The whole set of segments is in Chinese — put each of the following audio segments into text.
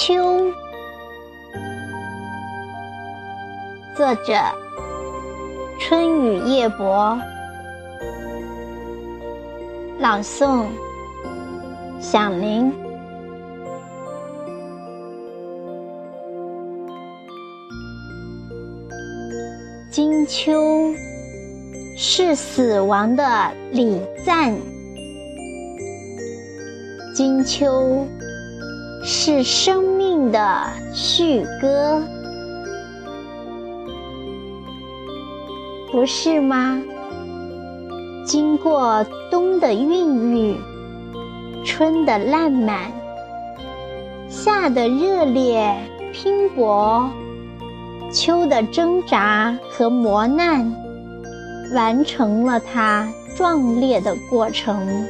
秋》，作者春雨夜泊，朗诵响铃。金秋是死亡的礼赞，金秋。是生命的序歌，不是吗？经过冬的孕育，春的烂漫，夏的热烈拼搏，秋的挣扎和磨难，完成了它壮烈的过程，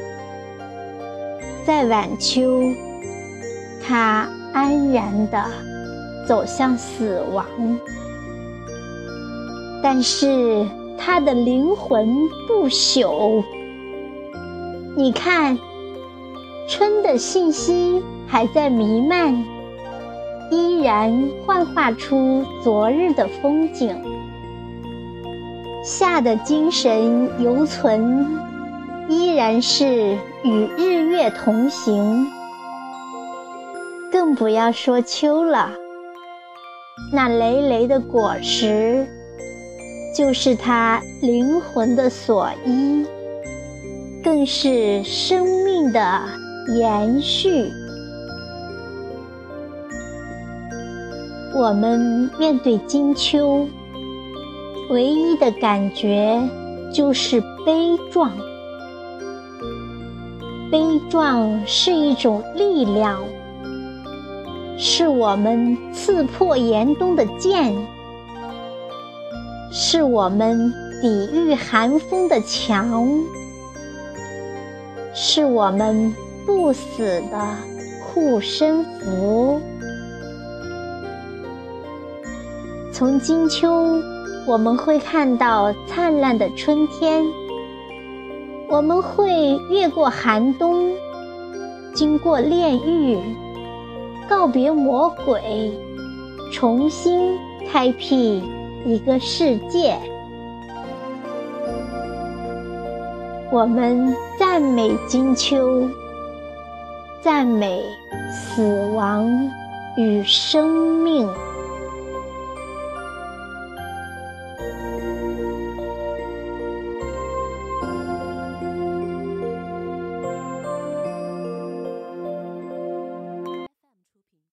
在晚秋。他安然的走向死亡，但是他的灵魂不朽。你看，春的信息还在弥漫，依然幻化出昨日的风景；夏的精神犹存，依然是与日月同行。更不要说秋了，那累累的果实，就是他灵魂的所依，更是生命的延续。我们面对金秋，唯一的感觉就是悲壮。悲壮是一种力量。是我们刺破严冬的剑，是我们抵御寒风的墙，是我们不死的护身符。从金秋，我们会看到灿烂的春天；我们会越过寒冬，经过炼狱。告别魔鬼重新开辟一个世界。我们赞美金秋赞美死亡与生命。